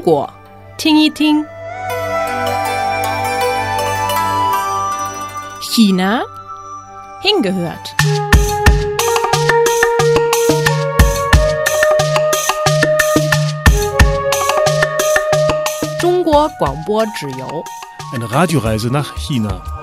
中国，听一听。China hingehört. Eine Radioreise nach China.